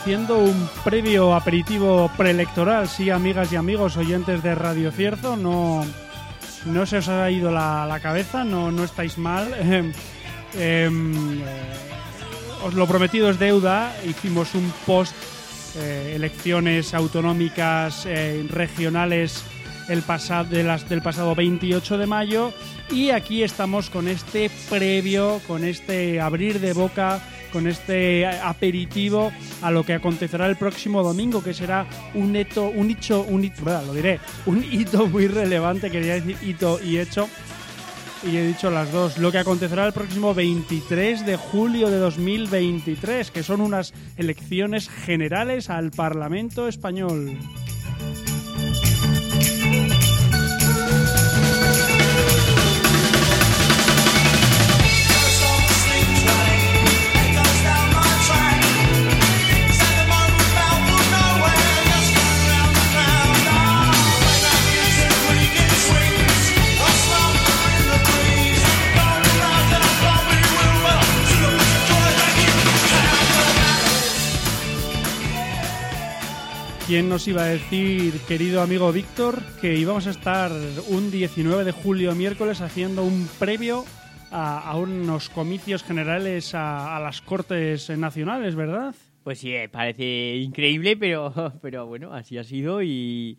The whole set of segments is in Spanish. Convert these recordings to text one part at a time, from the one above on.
Haciendo un previo aperitivo preelectoral. Sí, amigas y amigos oyentes de Radio Cierzo, no, no se os ha ido la, la cabeza, no, no estáis mal. Em, em, os lo prometido es deuda. Hicimos un post eh, elecciones autonómicas eh, regionales el pasa- de del pasado 28 de mayo y aquí estamos con este previo, con este abrir de boca, con este aperitivo a lo que acontecerá el próximo domingo, que será un hito, un hecho, un hito, lo diré, un hito muy relevante, quería decir hito y hecho, y he dicho las dos. Lo que acontecerá el próximo 23 de julio de 2023, que son unas elecciones generales al Parlamento español. ¿Quién nos iba a decir, querido amigo Víctor, que íbamos a estar un 19 de julio miércoles haciendo un previo a, unos comicios generales a, a las Cortes Nacionales, ¿verdad? Pues sí, eh, parece increíble, pero, pero bueno, así ha sido y,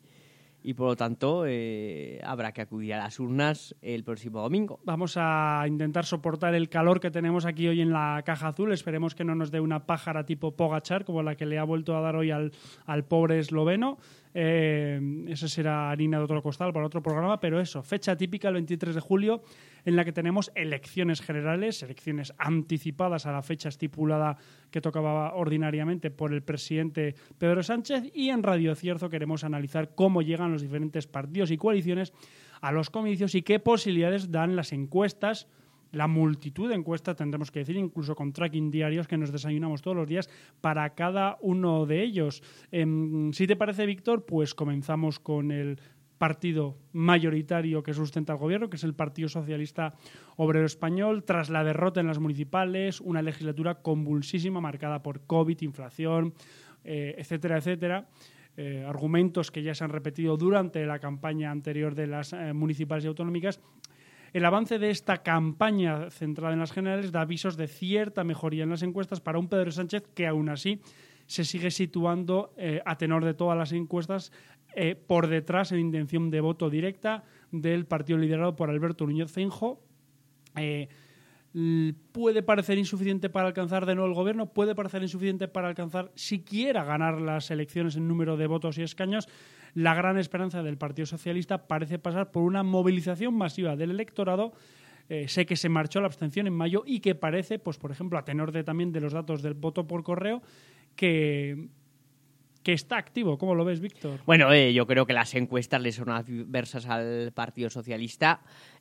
y por lo tanto eh, habrá que acudir a las urnas el próximo domingo. Vamos a intentar soportar el calor que tenemos aquí hoy en la caja azul. Esperemos que no nos dé una pájara tipo Pogachar, como la que le ha vuelto a dar hoy al, al pobre esloveno. Eh, eso será harina de otro costal para otro programa, pero eso, fecha típica el 23 de julio, en la que tenemos elecciones generales, elecciones anticipadas a la fecha estipulada que tocaba ordinariamente por el presidente Pedro Sánchez. Y en Radio Cierzo queremos analizar cómo llegan los diferentes partidos y coaliciones a los comicios y qué posibilidades dan las encuestas, la multitud de encuestas, tendremos que decir, incluso con tracking diarios que nos desayunamos todos los días para cada uno de ellos. Em, si te parece, Víctor, pues comenzamos con el partido mayoritario que sustenta el gobierno, que es el Partido Socialista Obrero Español, tras la derrota en las municipales, una legislatura convulsísima marcada por COVID, inflación, eh, etcétera, etcétera. Eh, argumentos que ya se han repetido durante la campaña anterior de las eh, municipales y autonómicas. El avance de esta campaña centrada en las generales da avisos de cierta mejoría en las encuestas para un Pedro Sánchez que aún así se sigue situando eh, a tenor de todas las encuestas eh, por detrás en intención de voto directa del partido liderado por Alberto Núñez Feijóo. Eh, puede parecer insuficiente para alcanzar de nuevo el gobierno, puede parecer insuficiente para alcanzar siquiera ganar las elecciones en número de votos y escaños. La gran esperanza del Partido Socialista parece pasar por una movilización masiva del electorado eh, sé que se marchó la abstención en mayo y que parece, pues por ejemplo, a tenor de también de los datos del voto por correo, que, que está activo. ¿Cómo lo ves, Víctor? Bueno, eh, yo creo que las encuestas le son adversas al Partido Socialista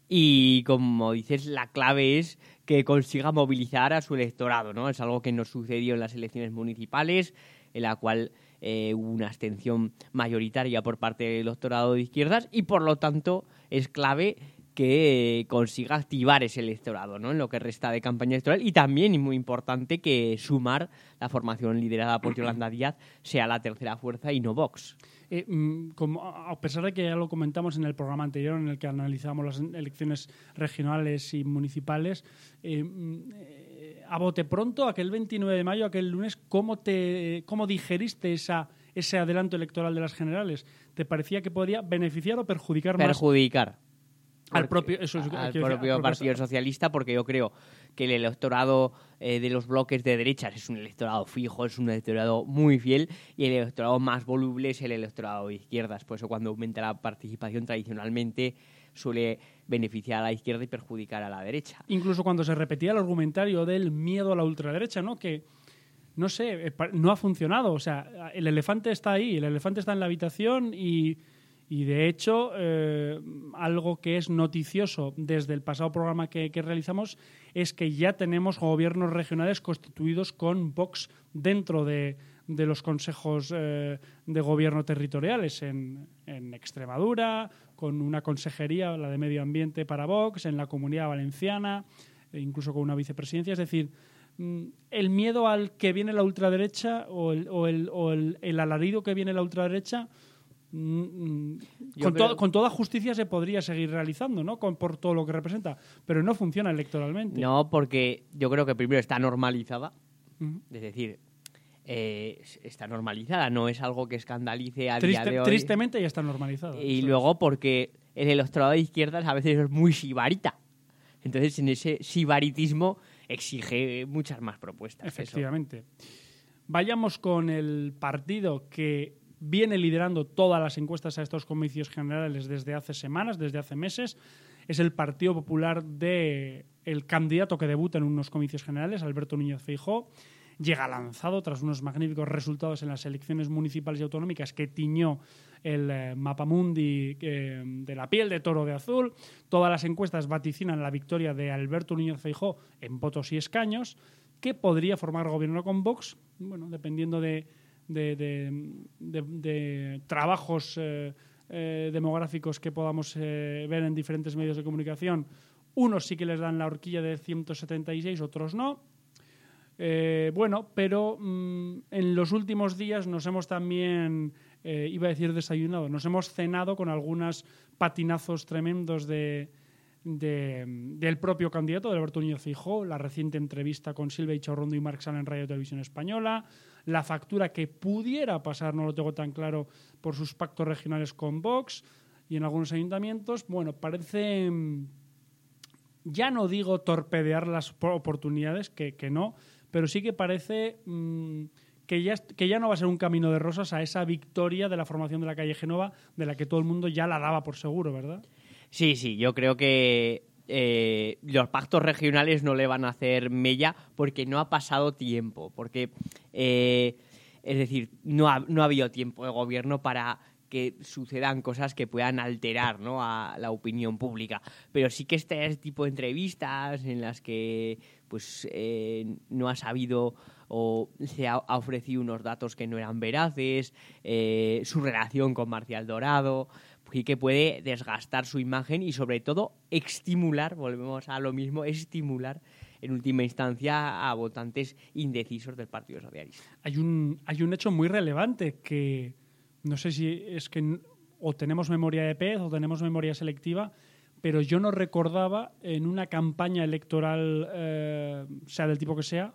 y, como dices, la clave es que consiga movilizar a su electorado, ¿no? Es algo que nos sucedió en las elecciones municipales, en la cual eh, una abstención mayoritaria por parte del electorado de izquierdas y, por lo tanto, es clave que consiga activar ese electorado ¿no? en lo que resta de campaña electoral y también, y muy importante, que sumar la formación liderada por Yolanda Díaz sea la tercera fuerza y no Vox. Eh, mm, como, a pesar de que ya lo comentamos en el programa anterior en el que analizamos las elecciones regionales y municipales, eh, mm, eh, a bote pronto, aquel 29 de mayo, aquel lunes, ¿cómo, te, cómo digeriste esa, ese adelanto electoral de las generales? ¿Te parecía que podría beneficiar o perjudicar más Perjudicar. al propio, eso es- al decir, propio al Partido Socialista, porque yo creo que el electorado eh, de los bloques de derechas es un electorado fijo, es un electorado muy fiel, y el electorado más voluble es el electorado de izquierdas. Por eso cuando aumenta la participación tradicionalmente suele beneficiar a la izquierda y perjudicar a la derecha. incluso cuando se repetía el argumentario del miedo a la ultraderecha, ¿no? Que, no sé, eh, no ha funcionado. O sea, el elefante está ahí, el elefante está en la habitación y, y de hecho, eh, algo que es noticioso desde el pasado programa que, que realizamos es que ya tenemos gobiernos regionales constituidos con Vox dentro de, de los consejos eh, de gobierno territoriales en, en Extremadura, con una consejería, la de Medio Ambiente para Vox, en la Comunidad Valenciana, e incluso con una vicepresidencia. Es decir, mm, el miedo al que viene la ultraderecha o el, o el, o el- el alarido que viene la ultraderecha, mm, mm, con, creo- to- con toda justicia se podría seguir realizando, ¿no? Con, por todo lo que representa, pero no funciona electoralmente. No, porque yo creo que primero está normalizada, es decir, eh, está normalizada, no es algo que escandalice a Triste- día de hoy. Tristemente ya está normalizado. Y luego porque el electorado de izquierdas a veces es muy sibarita. Entonces, en ese sibaritismo exige muchas más propuestas. eso. Efectivamente. Vayamos con el partido que viene liderando todas las encuestas a estos comicios generales desde hace semanas, desde hace meses. Es el Partido Popular de el candidato que debuta en unos comicios generales, Alberto Núñez Feijó. Llega lanzado tras unos magníficos resultados en las elecciones municipales y autonómicas que tiñó el eh, mapamundi eh, de la piel de toro de azul. Todas las encuestas vaticinan la victoria de Alberto Núñez Feijó en votos y escaños que podría formar gobierno con Vox, bueno, dependiendo de, trabajos eh, eh, demográficos que podamos ver en diferentes medios de comunicación. Unos sí que les dan la horquilla de 176, otros no. Eh, bueno, pero mm, en los últimos días nos hemos también, eh, iba a decir desayunado, nos hemos cenado con algunos patinazos tremendos de, de- del propio candidato, de Alberto Núñez Fijó, la reciente entrevista con Silvia Ichorrondo y Marc Sala en Radio Televisión Española, la factura que pudiera pasar, no lo tengo tan claro, por sus pactos regionales con Vox y en algunos ayuntamientos. Bueno, parece mm, ya no digo torpedear las po- oportunidades, que no, pero sí que parece mm, que, ya, que ya no va a ser un camino de rosas a esa victoria de la formación de la calle Genova, de la que todo el mundo ya la daba por seguro, ¿verdad? Sí, sí, yo creo que eh, los pactos regionales no le van a hacer mella porque no ha pasado tiempo, porque, eh, es decir, no no ha habido tiempo de gobierno para que sucedan cosas que puedan alterar ¿no? a la opinión pública. Pero sí que este tipo de entrevistas en las que pues eh, no ha sabido o se ha, ofrecido unos datos que no eran veraces, eh, su relación con Marcial Dorado, y que puede desgastar su imagen y sobre todo estimular, volvemos a lo mismo, estimular en última instancia a votantes indecisos del Partido Socialista. Hay un, hay un hecho muy relevante que no sé si es que o tenemos memoria de pez o tenemos memoria selectiva, pero yo no recordaba en una campaña electoral, eh, sea del tipo que sea,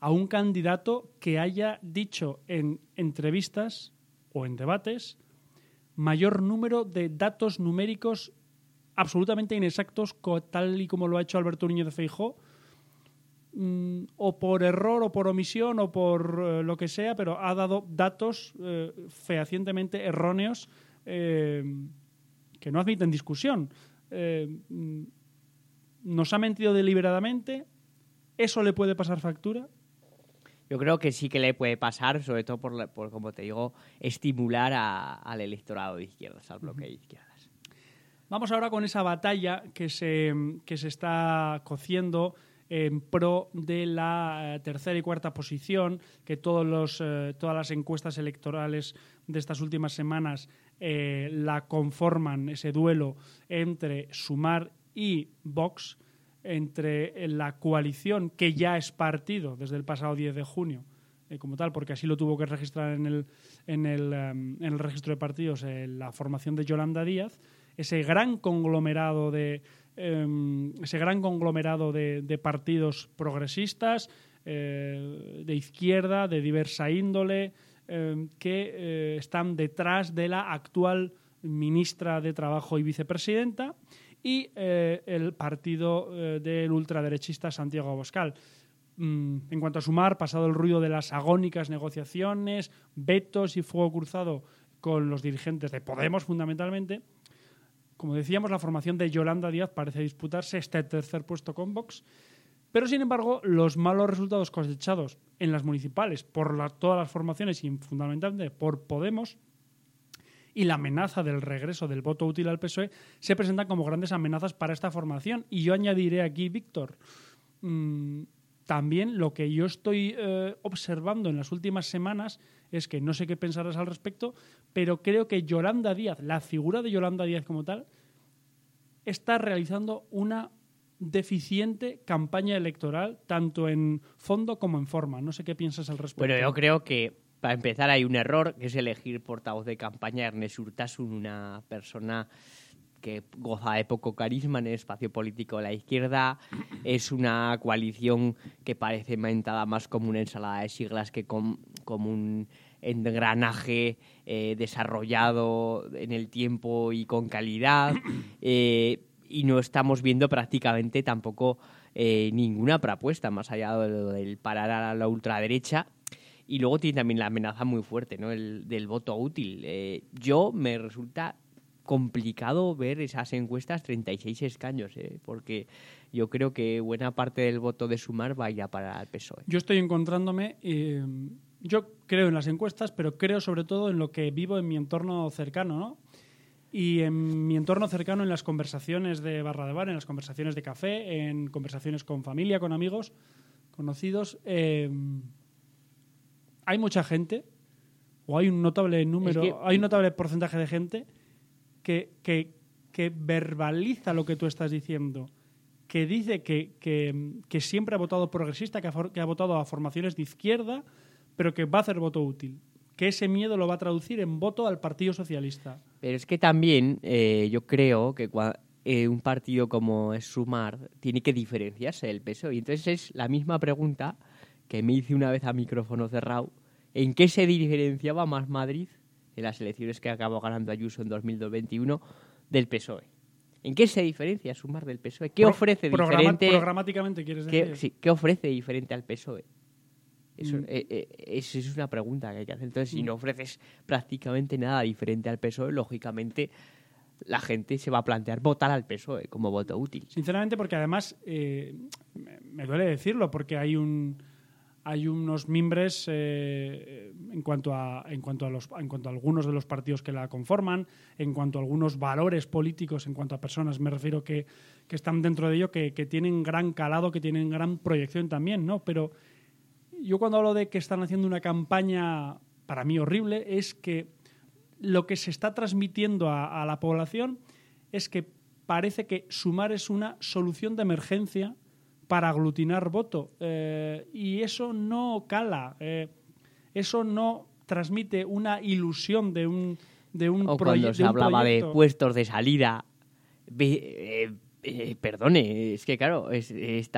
a un candidato que haya dicho en entrevistas o en debates mayor número de datos numéricos absolutamente inexactos, tal y como lo ha hecho Alberto Núñez de Feijó, mm, o por error o por omisión o por eh, lo que sea, pero ha dado datos eh, fehacientemente erróneos eh, que no admiten discusión. Mm, ¿Nos ha mentido deliberadamente? ¿Eso le puede pasar factura? Yo creo que sí que le puede pasar, sobre todo por, por como te digo, estimular a- al electorado de izquierdas, al bloque de izquierdas. Vamos ahora con esa batalla que se, que se está cociendo en pro de la eh, tercera y cuarta posición, que todos los, eh, todas las encuestas electorales de estas últimas semanas eh, la conforman, ese duelo entre Sumar y Vox, entre la coalición que ya es partido desde el pasado 10 de junio, como tal, porque así lo tuvo que registrar en el, en el, em, en el registro de partidos la formación de Yolanda Díaz, ese gran conglomerado de em, ese gran conglomerado de, partidos progresistas eh, de izquierda, de diversa índole, em, que eh, están detrás de la actual ministra de Trabajo y vicepresidenta y eh, el partido del ultraderechista Santiago Abascal. Mm, en cuanto a sumar, pasado el ruido de las agónicas negociaciones, vetos y fuego cruzado con los dirigentes de Podemos fundamentalmente, como decíamos, la formación de Yolanda Díaz parece disputarse este tercer puesto con Vox, pero sin embargo los malos resultados cosechados en las municipales por todas las formaciones y fundamentalmente por Podemos y la amenaza del regreso del voto útil al PSOE se presentan como grandes amenazas para esta formación. Y yo añadiré aquí, Víctor, mm, también lo que yo estoy eh, observando en las últimas semanas es que no sé qué pensarás al respecto, pero creo que Yolanda Díaz, la figura de Yolanda Díaz como tal, está realizando una deficiente campaña electoral, tanto en fondo como en forma. No sé qué piensas al respecto. Bueno, yo creo que para empezar hay un error, que es elegir portavoz de campaña Ernest Urtasun, una persona que goza de poco carisma en el espacio político de la izquierda. Es una coalición que parece mentada más como una ensalada de siglas que com- como un engranaje eh, desarrollado en el tiempo y con calidad. Eh, y no estamos viendo prácticamente tampoco eh, ninguna propuesta más allá de lo del parar a la ultraderecha. Y luego tiene también la amenaza muy fuerte, ¿no? El del voto útil. Yo me resulta complicado ver esas encuestas 36 escaños, ¿eh? porque yo creo que buena parte del voto de sumar va a ir a parar al PSOE. Yo estoy encontrándome. eh, yo creo en las encuestas, pero creo sobre todo en lo que vivo en mi entorno cercano, ¿no? Y en mi entorno cercano, en las conversaciones de barra de bar, en las conversaciones de café, en conversaciones con familia, con amigos, conocidos, eh, hay mucha gente, o hay un notable número, que- hay un notable porcentaje de gente que, verbaliza lo que tú estás diciendo, que dice que, siempre ha votado progresista, que ha, votado a formaciones de izquierda, pero que va a hacer voto útil. Que ese miedo lo va a traducir en voto al Partido Socialista. Pero es que también eh, yo creo que eh, un partido como es Sumar tiene que diferenciarse del PSOE. Y entonces es la misma pregunta que me hice una vez a micrófono cerrado. ¿En qué se diferenciaba más Madrid en las elecciones que acabó ganando Ayuso en 2021 del PSOE? E? ¿En qué se diferencia Sumar del PSOE? ¿Qué Pro- ofrece programa- diferente? Programáticamente, quieres decir. ¿Qué, sí, ¿qué ofrece diferente al PSOE? Eso, Mm. eh, eh, eso es una pregunta que hay que hacer. Entonces, si no ofreces prácticamente nada diferente al PSOE, E, lógicamente la gente se va a plantear votar al PSOE E como voto útil. Sinceramente, porque además, eh, me duele decirlo, porque hay un hay unos mimbres eh, en cuanto a en cuanto a los en cuanto a algunos de los partidos que la conforman, en cuanto a algunos valores políticos, en cuanto a personas, me refiero que, que están dentro de ello, que, que tienen gran calado, que tienen gran proyección también, ¿no? Pero yo cuando hablo de que están haciendo una campaña para mí horrible, es que lo que se está transmitiendo a la población es que parece que sumar es una solución de emergencia para aglutinar voto. Eh, y eso no cala. eh, eso no transmite una ilusión de un, de un, O cuando se un hablaba de puestos de salida. eh, eh, perdone, es que claro, es-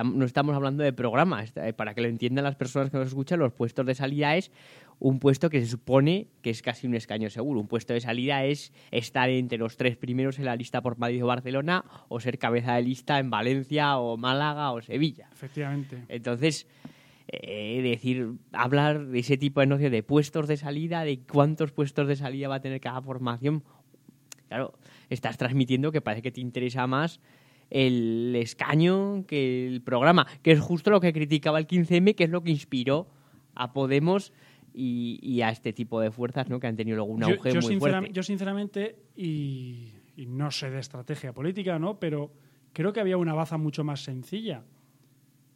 no estamos hablando de programas. Para que lo entiendan las personas que nos escuchan, los puestos de salida es un puesto que se supone que es casi un escaño seguro. Un puesto de salida es estar entre los tres primeros en la lista por Madrid o Barcelona o ser cabeza de lista en Valencia o Málaga o Sevilla. Efectivamente. Entonces, eh, decir, hablar de ese tipo de noción de puestos de salida, de cuántos puestos de salida va a tener cada formación, claro, estás transmitiendo que parece que te interesa más el escaño que el programa, que es justo lo que criticaba el 15M, que es lo que inspiró a Podemos y, y a este tipo de fuerzas ¿no? que han tenido luego un Yo- auge yo, muy sinceram- fuerte. yo sinceramente, y, y no sé de estrategia política, ¿no? Pero creo que había una baza mucho más sencilla.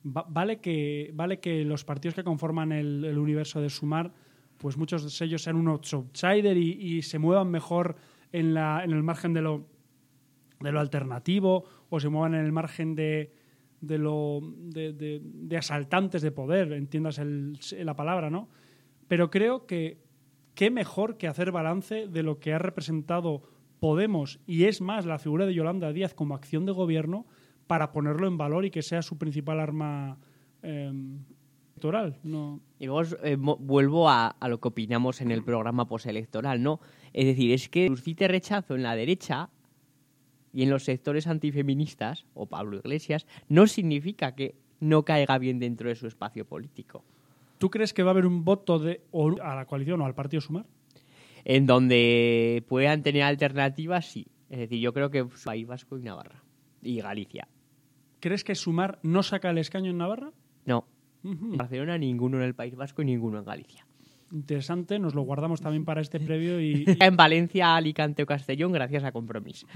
Va- vale, que, vale que los partidos que conforman el, el universo de Sumar, pues muchos de ellos sean un outsider y, y se muevan mejor en, la, en el margen de lo, de lo alternativo o se muevan en el margen de, de lo de, de- de asaltantes de poder, entiendas el- la palabra, ¿no? Pero creo que qué mejor que hacer balance de lo que ha representado Podemos y es más la figura de Yolanda Díaz como acción de gobierno para ponerlo en valor y que sea su principal arma eh, electoral. No, Y luego eh, vuelvo a, a lo que opinamos en el programa postelectoral, ¿no? Es decir, es que suscite rechazo en la derecha y en los sectores antifeministas, o Pablo Iglesias, no significa que no caiga bien dentro de su espacio político. ¿Tú crees que va a haber un voto de o a la coalición o al partido Sumar? En donde puedan tener alternativas, sí. Es decir, yo creo que País Vasco y Navarra. Y Galicia. ¿Crees que Sumar no saca el escaño en Navarra? No. En Barcelona ninguno en el País Vasco y ninguno en Galicia. Interesante, nos lo guardamos también para este previo y En Valencia, Alicante o Castellón, gracias a Compromís.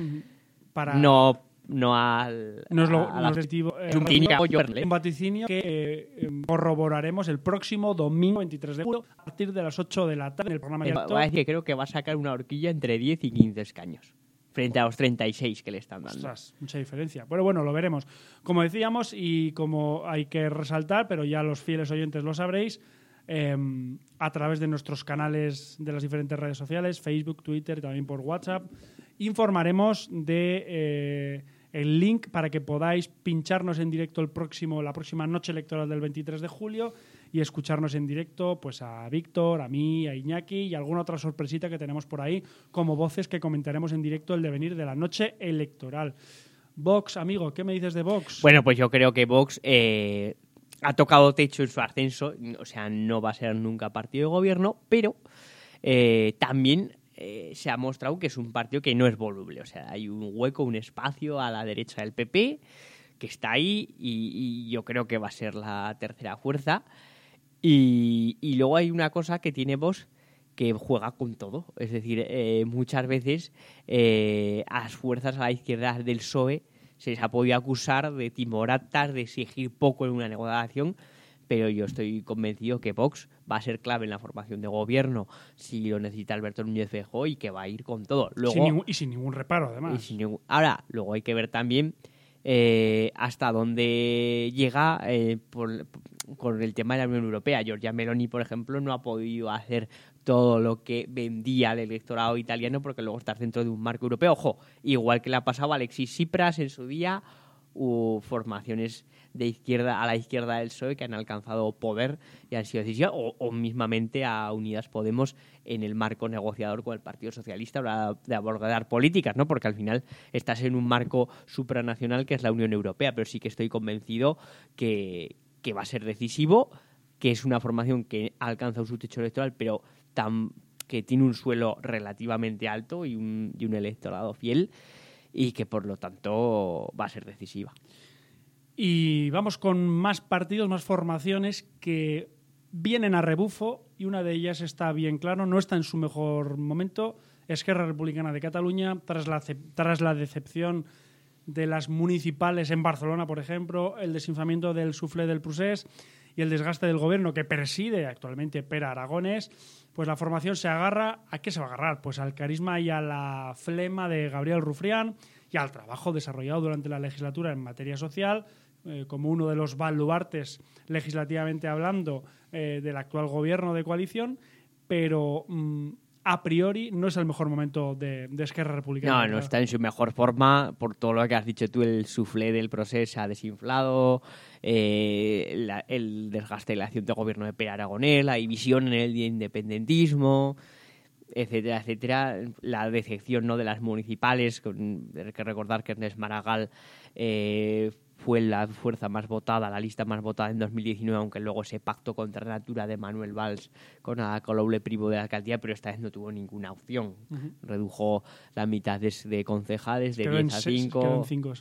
para No, no al. nos lo a objetivo, eh, Es un vaticinio, apoyo, un vaticinio que eh, em, corroboraremos el próximo domingo 23 de julio a partir de las 8 de la tarde en el programa Eh, abierto. Voy a decir que creo que va a sacar una horquilla entre 10 y 15 escaños. Frente a los 36 que le están dando. Ostras, mucha diferencia. Pero bueno, lo veremos. Como decíamos, y como hay que resaltar, pero ya los fieles oyentes lo sabréis, eh, a través de nuestros canales de las diferentes redes sociales, Facebook, Twitter y también por WhatsApp, informaremos de eh, el link para que podáis pincharnos en directo el próximo, la próxima noche electoral del 23 de julio y escucharnos en directo pues a Víctor, a mí, a Iñaki y alguna otra sorpresita que tenemos por ahí como voces que comentaremos en directo el devenir de la noche electoral. Vox, amigo, ¿qué me dices de Vox? Bueno, pues yo creo que Vox eh, ha tocado techo en su ascenso. O sea, no va a ser nunca partido de gobierno, pero eh, también eh, se ha mostrado que es un partido que no es voluble. O sea, hay un hueco, un espacio a la derecha del PP que está ahí y, yo creo que va a ser la tercera fuerza. Y, y luego hay una cosa que tiene Vox que juega con todo. Es decir, eh, muchas veces eh, a las fuerzas a la izquierda del PSOE se les ha podido acusar de timoratas, de exigir poco en una negociación, pero yo estoy convencido que Vox va a ser clave en la formación de gobierno si lo necesita Alberto Núñez Feijóo y que va a ir con todo. Luego, sin ningún- y sin ningún reparo, además. y sin ningún- Ahora, luego hay que ver también eh, hasta dónde llega eh, por- con el tema de la Unión Europea. Giorgia Meloni, por ejemplo, no ha podido hacer todo lo que vendía al electorado italiano porque luego está dentro de un marco europeo. Ojo, igual que le ha pasado a Alexis Tsipras en su día u formaciones de izquierda a la izquierda del PSOE que han alcanzado poder y han sido decisivas, o, o mismamente a Unidas Podemos en el marco negociador con el Partido Socialista a la hora de abordar políticas, ¿no? Porque al final estás en un marco supranacional que es la Unión Europea, pero sí que estoy convencido que, que va a ser decisivo, que es una formación que ha alcanzado su techo electoral, pero que tiene un suelo relativamente alto y un, y un electorado fiel y que por lo tanto va a ser decisiva. Y vamos con más partidos, más formaciones que vienen a rebufo y una de ellas está bien claro, no está en su mejor momento. Esquerra Republicana de Cataluña, tras la, tras la decepción de las municipales en Barcelona, por ejemplo, el desinflamiento del suflé del Prusés y el desgaste del gobierno que preside actualmente Pera Aragones, pues la formación se agarra, ¿a qué se va a agarrar? Pues al carisma y a la flema de Gabriel Rufrián y al trabajo desarrollado durante la legislatura en materia social, eh, como uno de los baluartes legislativamente hablando eh, del actual gobierno de coalición, pero mm, a priori no es el mejor momento de, de Esquerra Republicana. No, no está en su mejor forma por todo lo que has dicho tú. El suflé del proceso ha desinflado, eh, la- el desgaste de la acción de gobierno de Pere Aragonés, la división en el independentismo, etcétera, etcétera. La decepción ¿no? de las municipales, con, hay que recordar que Ernest Maragall eh, fue la fuerza más votada, la lista más votada en 2019, aunque luego ese pacto contra natura de Manuel Valls con Ada Colau le privó de la alcaldía, pero esta vez no tuvo ninguna opción. Redujo la mitad de, de concejales, de Quedó en 10 a seis- 5. quedó en cinco.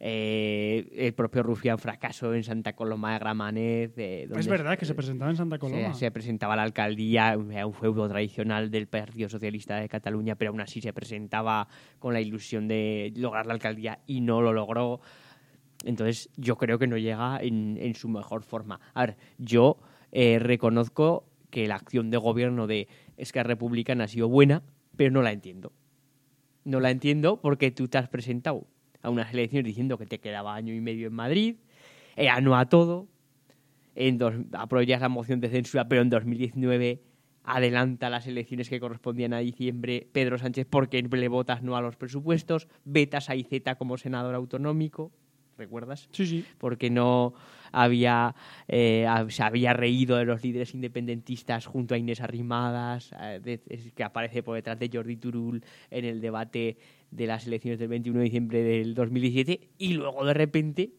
Eh, el propio Rufián fracasó en Santa Coloma de Gramenet. eh, donde Es verdad que se presentaba en Santa Coloma. se, se presentaba a la alcaldía, un feudo tradicional del Partido Socialista de Cataluña, pero aún así se presentaba con la ilusión de lograr la alcaldía y no lo logró. Entonces yo creo que no llega en, su mejor forma. A ver, yo eh, reconozco que la acción de gobierno de Esquerra Republicana ha sido buena, pero no la entiendo. No la entiendo porque tú te has presentado a unas elecciones diciendo que te quedaba año y medio en Madrid, era no a todo, en la moción de censura, pero en 2019 adelanta las elecciones que correspondían a diciembre Pedro Sánchez porque le votas no a los presupuestos, vetas a IZ como senador autonómico, ¿recuerdas? Sí, sí. porque no había eh, se había reído de los líderes independentistas junto a Inés Arrimadas, eh, de- que aparece por detrás de Jordi Turul en el debate de las elecciones del 21 de diciembre del 2017 y luego de repente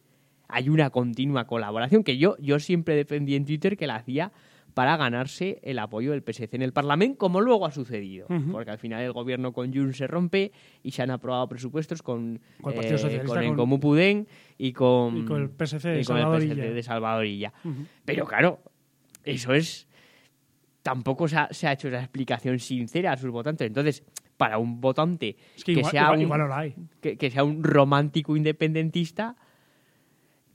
hay una continua colaboración que yo, yo siempre defendí en Twitter que la hacía para ganarse el apoyo del PSC en el Parlamento, como luego ha sucedido. Porque al final el gobierno con Junts se rompe y se han aprobado presupuestos con, Con el Partido eh, Socialista, con el con- Comú Pudén y con, Y con el PSC de y con el Salvador PSC Illa. de Salvador Illa. Ujú. Pero claro, eso es. Tampoco se ha, se ha hecho esa explicación sincera a sus votantes. Entonces, para un votante Es que igual, sea igual- un, igual no la hay. que, que sea un romántico independentista,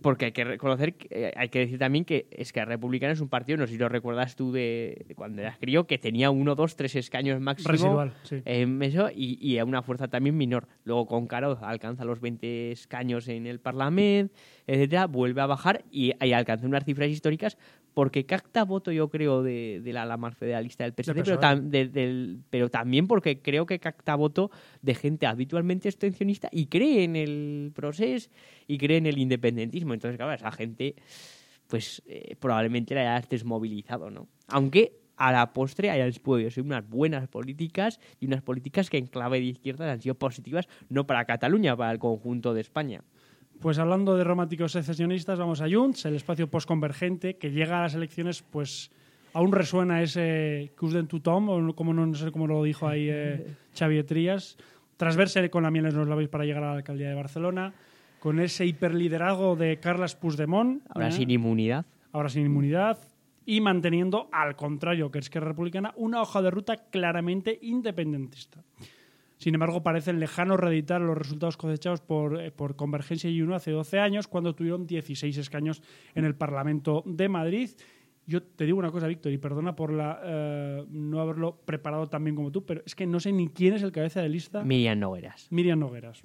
porque hay que reconocer, que- eh, hay que decir también que es que Republicana es un partido, no sé si lo recuerdas tú de, de cuando eras crío, que tenía uno, dos, tres escaños máximo. Residual, sí. en eso, y, y a una fuerza también menor. Luego con Caro alcanza los 20 escaños en el Parlamento, etcétera, vuelve a bajar y, y alcanza unas cifras históricas porque capta voto, yo creo, de, de la ala más federalista del PSC, pero, PSOE. tam- de- del- pero también porque creo que capta voto de gente habitualmente abstencionista y cree en el proceso y cree en el independentismo. Entonces, claro, esa gente pues eh, probablemente la hayas desmovilizado, ¿no? Aunque a la postre hayan podido ser unas buenas políticas y unas políticas que en clave de izquierda han sido positivas, no para Cataluña, para el conjunto de España. Pues hablando de románticos secesionistas, vamos a Junts, el espacio postconvergente que llega a las elecciones, pues aún resuena ese cus de tothom, o como no, no sé cómo lo dijo ahí eh, Xavier Trías, tras verse con la miel en los labios para llegar a la alcaldía de Barcelona, con ese hiperliderazgo de Carles Puigdemont, Ahora ¿eh? sin inmunidad. ahora sin inmunidad, y manteniendo, al contrario que Esquerra Republicana, una hoja de ruta claramente independentista. Sin embargo, parecen lejanos reeditar los resultados cosechados por, eh, por Convergencia y Uno hace 12 años, cuando tuvieron 16 escaños en el Parlamento de Madrid. Yo te digo una cosa, Víctor, y perdona por la, eh, no haberlo preparado tan bien como tú, pero es que no sé ni quién es el cabeza de lista. Miriam Nogueras. Miriam Nogueras.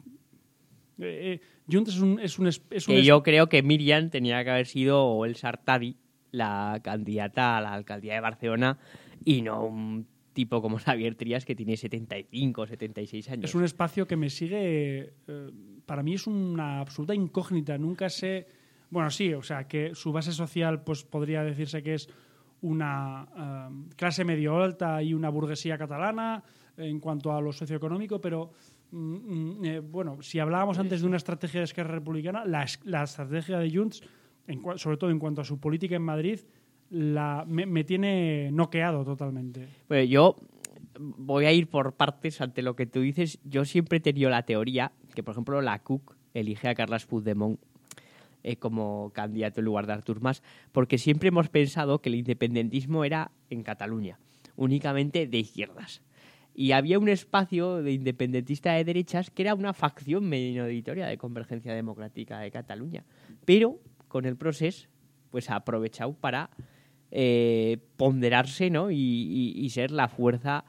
Eh, eh, es un, es un, es- un Que es- yo creo que Miriam tenía que haber sido el Sartadi, la candidata a la alcaldía de Barcelona, y no un tipo como Xavier Trías que tiene 75 76 años. Es un espacio que me sigue. eh, para mí es una absoluta incógnita. Nunca sé. Bueno, sí, o sea, que su base social, pues podría decirse que es una eh, clase medio alta y una burguesía catalana en cuanto a lo socioeconómico, pero mm, mm, eh, bueno, si hablábamos antes de una estrategia de Esquerra Republicana, la, la estrategia de Junts, en sobre todo en cuanto a su política en Madrid, la, me, me tiene noqueado totalmente. Bueno, yo voy a ir por partes ante lo que tú dices. Yo siempre he tenido la teoría que, por ejemplo, la CUC elige a Carles Puigdemont eh, como candidato en lugar de Artur Mas, porque siempre hemos pensado que el independentismo era en Cataluña, únicamente de izquierdas. Y había un espacio de independentista de derechas que era una facción minoritaria de Convergencia Democrática de Cataluña. Pero con el proceso, pues ha aprovechado para eh, ponderarse ¿no? y, ser la fuerza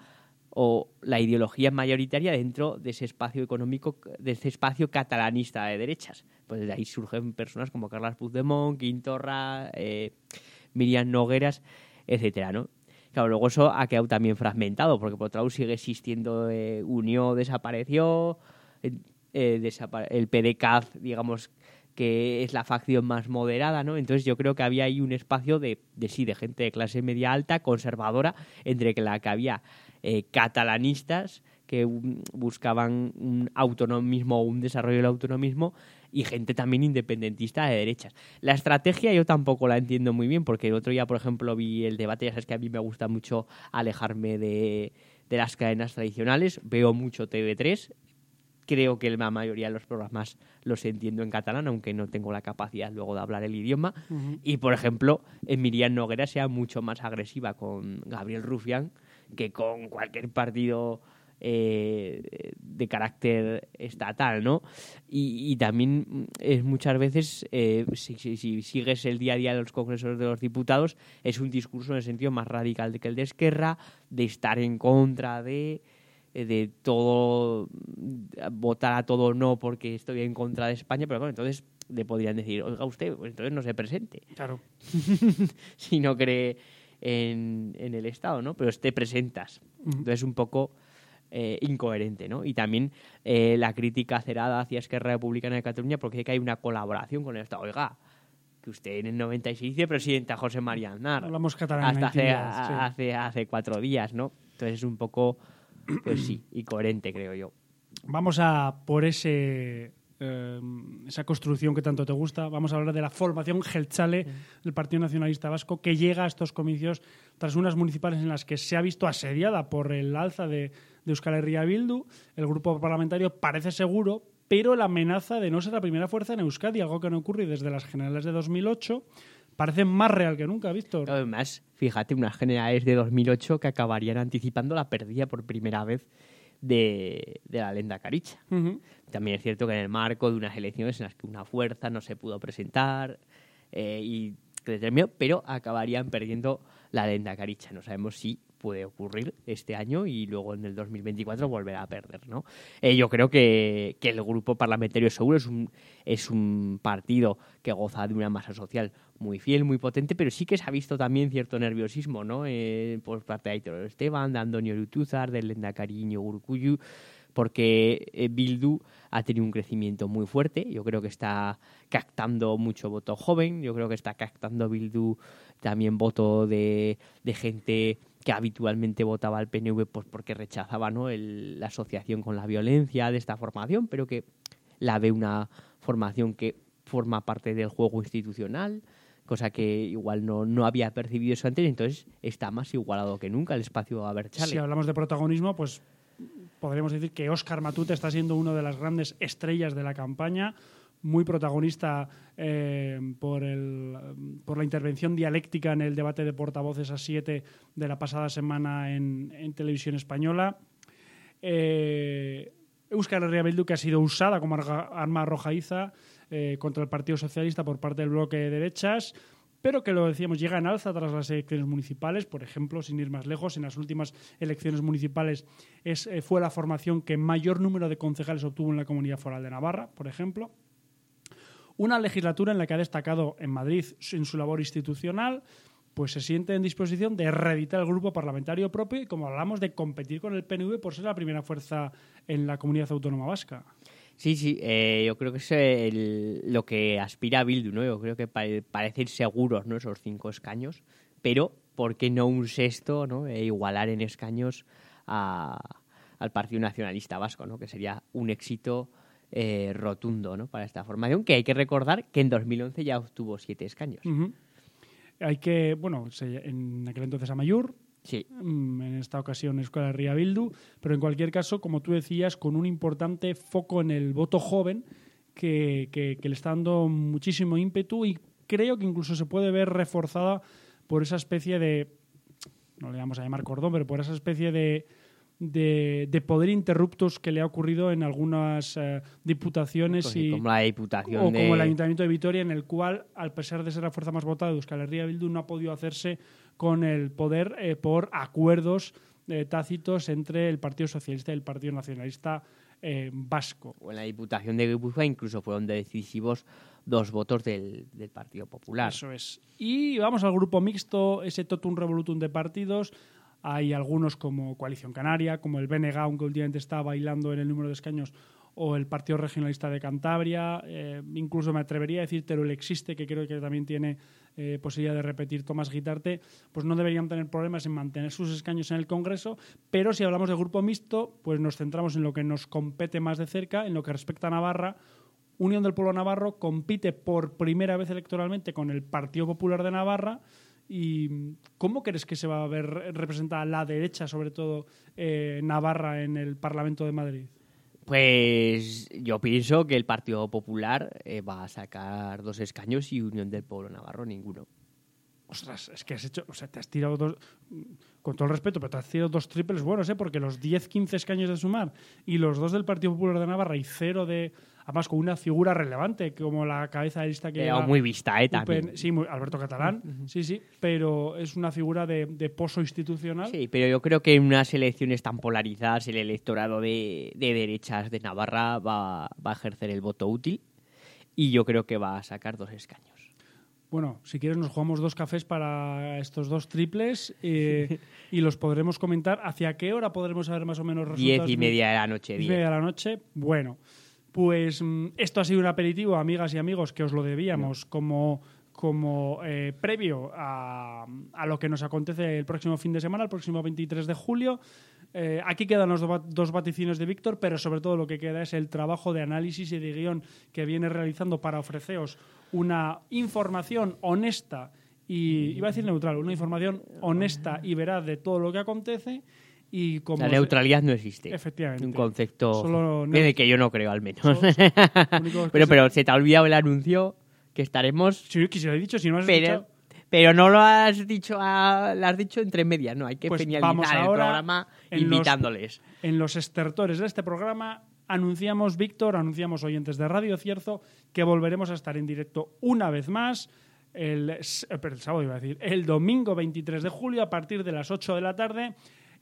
o la ideología mayoritaria dentro de ese espacio económico, de ese espacio catalanista de derechas. Pues de ahí surgen personas como Carles Puigdemont, Quintorra, eh, Miriam Nogueras, etcétera, ¿no? Claro, luego eso ha quedado también fragmentado, porque por otro lado sigue existiendo eh, Unión, desapareció, eh, eh, el PDCAZ, digamos, que es la facción más moderada, ¿no? Entonces yo creo que había ahí un espacio de, de sí, de gente de clase media alta, conservadora, entre la que había eh, catalanistas que um, buscaban un autonomismo o un desarrollo del autonomismo y gente también independentista de derechas. La estrategia yo tampoco la entiendo muy bien, porque el otro día, por ejemplo, vi el debate, ya sabes que a mí me gusta mucho alejarme de, de las cadenas tradicionales, veo mucho TV3, creo que la mayoría de los programas los entiendo en catalán, aunque no tengo la capacidad luego de hablar el idioma. Y, por ejemplo, en Miriam Noguera sea mucho más agresiva con Gabriel Rufián que con cualquier partido eh, de carácter estatal, ¿no? Y, y también mm, es muchas veces, eh, si, si- si sigues el día a día de los congresos de los diputados, es un discurso en el sentido más radical de que el de Esquerra, de estar en contra de de todo votar a todo no porque estoy en contra de España, pero bueno, entonces le podrían decir, oiga usted, pues entonces no se presente Claro. si no cree en, en el Estado, ¿no? Pero te presentas. Entonces es un poco eh, incoherente, ¿no? Y también eh, la crítica cerrada hacia Esquerra Republicana de Cataluña porque dice que hay una colaboración con el Estado. Oiga, que usted en el 96 dice presidente a José María Aznar. Hablamos catalán Hasta hace, sí. hace, hace cuatro días, ¿no? Entonces es un poco, pues sí, incoherente, creo yo. Vamos a por ese eh, esa construcción que tanto te gusta. Vamos a hablar de la formación Gelchale del Partido Nacionalista Vasco que llega a estos comicios tras unas municipales en las que se ha visto asediada por el alza de, de Euskal Herria Bildu. El grupo parlamentario parece seguro, pero la amenaza de no ser la primera fuerza en Euskadi, algo que no ocurre desde las generales de 2008, parece más real que nunca, Víctor. Además, fíjate, unas generales de 2008 que acabarían anticipando la pérdida por primera vez de, de la lenda caricha. Ujú. También es cierto que en el marco de unas elecciones en las que una fuerza no se pudo presentar eh, y que determinó, pero acabarían perdiendo la lenda caricha. No sabemos si puede ocurrir este año y luego en el 2024 volverá a perder, ¿no? Eh, yo creo que, que el grupo parlamentario seguro es un, es un partido que goza de una masa social muy fiel, muy potente, pero sí que se ha visto también cierto nerviosismo, ¿no? Eh, por parte de Aitor Esteban, de Antonio Urtuzar, del Lendakari Iñigo Urkullu, porque eh, Bildu ha tenido un crecimiento muy fuerte. Yo creo que está captando mucho voto joven. Yo creo que está captando Bildu también voto de, de gente que habitualmente votaba al PNV pues porque rechazaba ¿no? la asociación con la violencia de esta formación, pero que la ve una formación que forma parte del juego institucional, cosa que igual no, no había percibido eso antes, entonces está más igualado que nunca el espacio a ver Si hablamos de protagonismo, pues podríamos decir que Óscar Matute está siendo una de las grandes estrellas de la campaña, muy protagonista eh, por, el, por la intervención dialéctica en el debate de portavoces a siete de la pasada semana en, televisión española. Eh, Euskal Bildu que ha sido usada como arma arrojadiza eh, contra el Partido Socialista por parte del bloque de derechas, pero que lo decíamos llega en alza tras las elecciones municipales. Por ejemplo, sin ir más lejos, en las últimas elecciones municipales es, eh, fue la formación que mayor número de concejales obtuvo en la Comunidad Foral de Navarra, por ejemplo. Una legislatura en la que ha destacado en Madrid en su labor institucional, pues se siente en disposición de reeditar el grupo parlamentario propio y, como hablamos, de competir con el PNV por ser la primera fuerza en la comunidad autónoma vasca. Sí, sí, eh, yo creo que es lo que aspira a Bildu, ¿no? Yo creo que pare- parecen seguros, ¿no? Esos cinco escaños, pero ¿por qué no un sexto, ¿no? E igualar en escaños a- al Partido Nacionalista Vasco, ¿no? Que sería un éxito eh, rotundo, ¿no? Para esta formación, que hay que recordar que en 2011 ya obtuvo siete escaños. Hay que, bueno, en aquel entonces Amayur, Sí, mm, en esta ocasión Escuela Ría Bildu, pero en cualquier caso, como tú decías, con un importante foco en el voto joven que, que- que le está dando muchísimo ímpetu y creo que incluso se puede ver reforzada por esa especie de, no le vamos a llamar cordón, pero por esa especie de, de, de poder interruptos que le ha ocurrido en algunas eh, diputaciones pues, y, como la Diputación o de... como el Ayuntamiento de Vitoria, en el cual, al pesar de ser la fuerza más votada de Euskal Herria Bildu, no ha podido hacerse con el poder eh, por acuerdos eh, tácitos entre el Partido Socialista y el Partido Nacionalista Vasco. o en la Diputación de Guipúzcoa incluso fueron decisivos dos votos del, del Partido Popular. Eso es. Y vamos al grupo mixto, ese totum revolutum de partidos. Hay algunos como Coalición Canaria, como el BNG, aunque últimamente está bailando en el número de escaños, o el Partido Regionalista de Cantabria. eh, incluso me atrevería a decir Teruel existe, que creo que también tiene eh, posibilidad de repetir Tomás Guitarte, pues no deberían tener problemas en mantener sus escaños en el Congreso. Pero si hablamos de grupo mixto, pues nos centramos en lo que nos compete más de cerca, en lo que respecta a Navarra, Unión del Pueblo Navarro compite por primera vez electoralmente con el Partido Popular de Navarra. ¿Y cómo crees que se va a ver representada la derecha, sobre todo eh, Navarra, en el Parlamento de Madrid? Pues yo pienso que el Partido Popular eh, va a sacar dos escaños y Unión del Pueblo Navarro ninguno. Ostras, es que has hecho, o sea, te has tirado dos, con todo el respeto, pero te has tirado dos triples buenos, ¿eh? Porque los 10, 15 escaños de sumar y los dos del Partido Popular de Navarra y cero de, además con una figura relevante como la cabeza de lista que Eh, muy vista, ¿eh? También. Sí, muy- Alberto Catalán, sí, sí, pero es una figura de, de pozo institucional. Sí, pero yo creo que en unas elecciones tan polarizadas el electorado de, de derechas de Navarra va, va a ejercer el voto útil y yo creo que va a sacar dos escaños. Bueno, si quieres nos jugamos dos cafés para estos dos triples eh, y los podremos comentar. ¿Hacia qué hora podremos saber más o menos resultados? Diez y media de la noche. Diez y media de la noche. Bueno, pues mm, esto ha sido un aperitivo, amigas y amigos, que os lo debíamos como, como eh, previo a, a lo que nos acontece el próximo fin de semana, el próximo 23 de julio. Eh, aquí quedan los do- dos vaticinios de Víctor, pero sobre todo lo que queda es el trabajo de análisis y de guion que viene realizando para ofreceros una información honesta y iba a decir neutral, una información honesta y veraz de todo lo que acontece y como La neutralidad no existe. Efectivamente. Un concepto Solo el que yo no creo, al menos. Pero, se- pero se te ha olvidado el anuncio que estaremos. Sí, que lo he dicho, si no has Pero, escuchado, pero no lo has dicho, a- lo has dicho entre medias, no. Hay que Pues el programa en los- invitándoles. en los estertores de este programa anunciamos, Víctor, anunciamos oyentes de Radio Cierzo que volveremos a estar en directo una vez más el, eh, el sábado iba a decir, el domingo 23 de julio a partir de las 8 de la tarde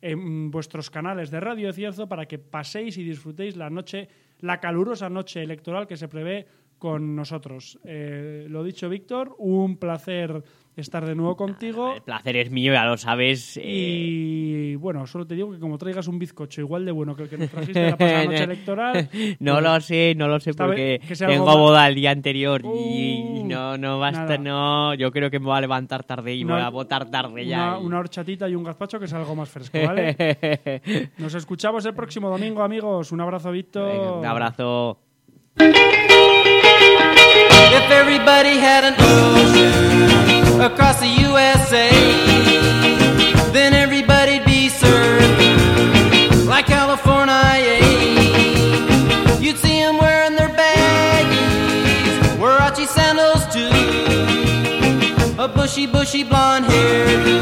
en vuestros canales de Radio Cierzo para que paséis y disfrutéis la noche, la calurosa noche electoral que se prevé con nosotros. Eh, lo dicho, Víctor, un placer estar de nuevo contigo. El placer es mío, ya lo sabes. eh, Y bueno, solo te digo que como traigas un bizcocho igual de bueno que el que nos trajiste la pasada noche electoral. no pues, lo sé, no lo sé porque tengo boda el día anterior y Uh, no, no va a nada. estar, no, yo creo que me voy a levantar tarde y Una- voy a votar tarde ya. Una, y- una horchatita y un gazpacho que es algo más fresco, ¿vale? Nos escuchamos el próximo domingo, amigos. Un abrazo, Víctor. Venga, un abrazo. If everybody had an ocean across the USA, then everybody'd be surfing like California. You'd see them wearing their baggies, Warachi sandals too, a bushy, bushy blonde hair,